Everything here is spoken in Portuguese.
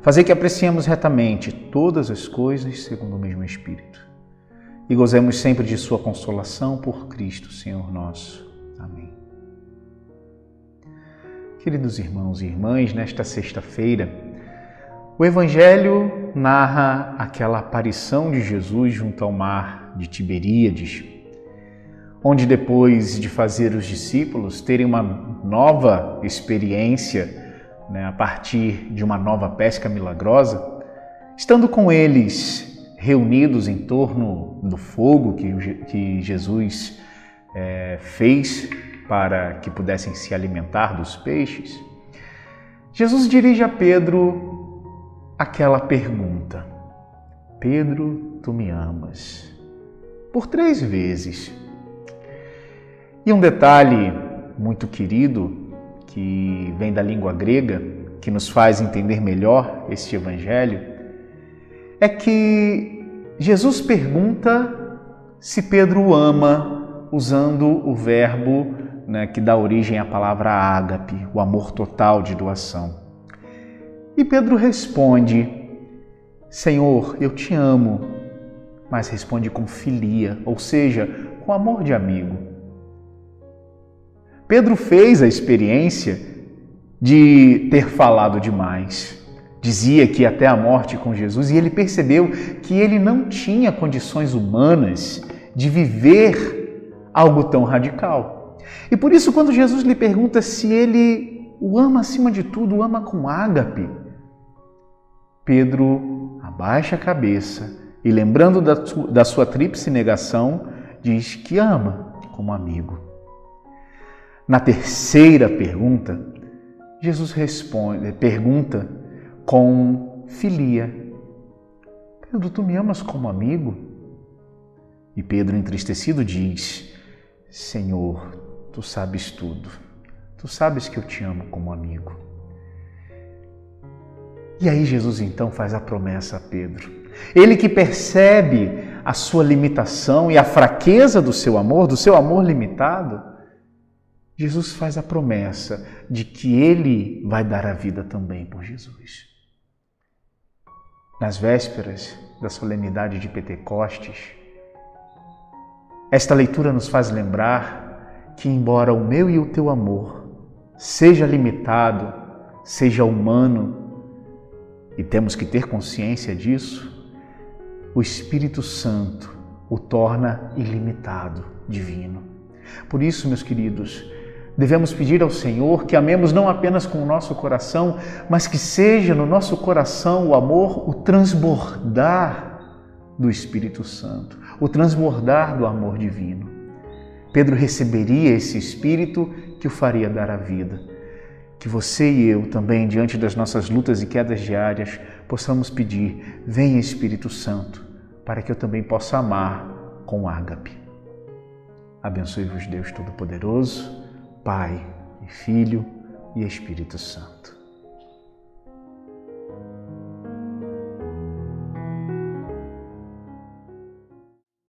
Fazer que apreciemos retamente todas as coisas segundo o mesmo Espírito e gozemos sempre de Sua consolação por Cristo, Senhor nosso. Amém. Queridos irmãos e irmãs, nesta sexta-feira, o Evangelho narra aquela aparição de Jesus junto ao mar de Tiberíades, onde depois de fazer os discípulos terem uma nova experiência né, a partir de uma nova pesca milagrosa, estando com eles reunidos em torno do fogo que, que Jesus é, fez para que pudessem se alimentar dos peixes, Jesus dirige a Pedro aquela pergunta: Pedro, tu me amas? Por três vezes. E um detalhe muito querido que vem da língua grega, que nos faz entender melhor este evangelho, é que Jesus pergunta se Pedro ama usando o verbo né, que dá origem à palavra ágape, o amor total de doação. E Pedro responde: Senhor, eu te amo, mas responde com filia, ou seja, com amor de amigo. Pedro fez a experiência de ter falado demais. Dizia que até a morte com Jesus e ele percebeu que ele não tinha condições humanas de viver algo tão radical. E por isso, quando Jesus lhe pergunta se ele o ama acima de tudo, o ama com ágape, Pedro abaixa a cabeça e, lembrando da, da sua tríplice negação, diz que ama como amigo. Na terceira pergunta, Jesus responde, pergunta com filia: Pedro, tu me amas como amigo? E Pedro, entristecido, diz: Senhor, tu sabes tudo. Tu sabes que eu te amo como amigo. E aí Jesus então faz a promessa a Pedro. Ele que percebe a sua limitação e a fraqueza do seu amor, do seu amor limitado, Jesus faz a promessa de que ele vai dar a vida também por Jesus. Nas vésperas da solenidade de Pentecostes, esta leitura nos faz lembrar que, embora o meu e o teu amor seja limitado, seja humano, e temos que ter consciência disso, o Espírito Santo o torna ilimitado, divino. Por isso, meus queridos, Devemos pedir ao Senhor que amemos não apenas com o nosso coração, mas que seja no nosso coração o amor, o transbordar do Espírito Santo, o transbordar do amor divino. Pedro receberia esse Espírito que o faria dar a vida. Que você e eu também, diante das nossas lutas e quedas diárias, possamos pedir: Venha Espírito Santo, para que eu também possa amar com ágape. Abençoe-vos, Deus Todo-Poderoso. Pai Filho e Espírito Santo.